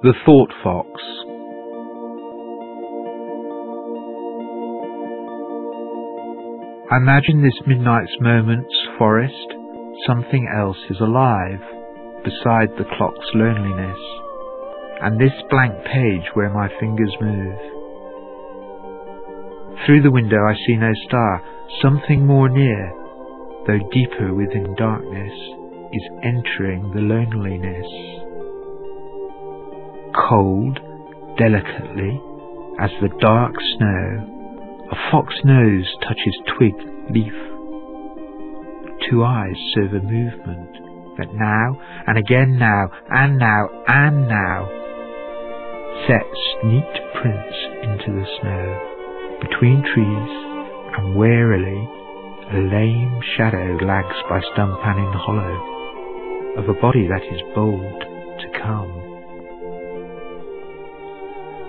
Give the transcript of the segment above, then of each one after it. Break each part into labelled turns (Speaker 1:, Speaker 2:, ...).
Speaker 1: The Thought Fox I imagine this midnight's moment's forest, something else is alive, beside the clock's loneliness, and this blank page where my fingers move. Through the window I see no star, something more near, though deeper within darkness, is entering the loneliness. Cold, delicately, as the dark snow, a fox nose touches twig, leaf. Two eyes serve a movement that now and again now and now and now sets neat prints into the snow between trees and warily a lame shadow lags by stump and in hollow of a body that is bold to come.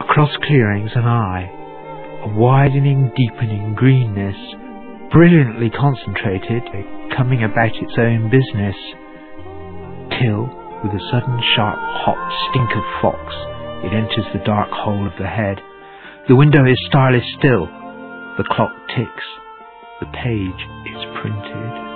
Speaker 1: Across clearings and eye a widening, deepening greenness, brilliantly concentrated, coming about its own business, till, with a sudden sharp, hot stink of fox, it enters the dark hole of the head. The window is starless still. The clock ticks. The page is printed.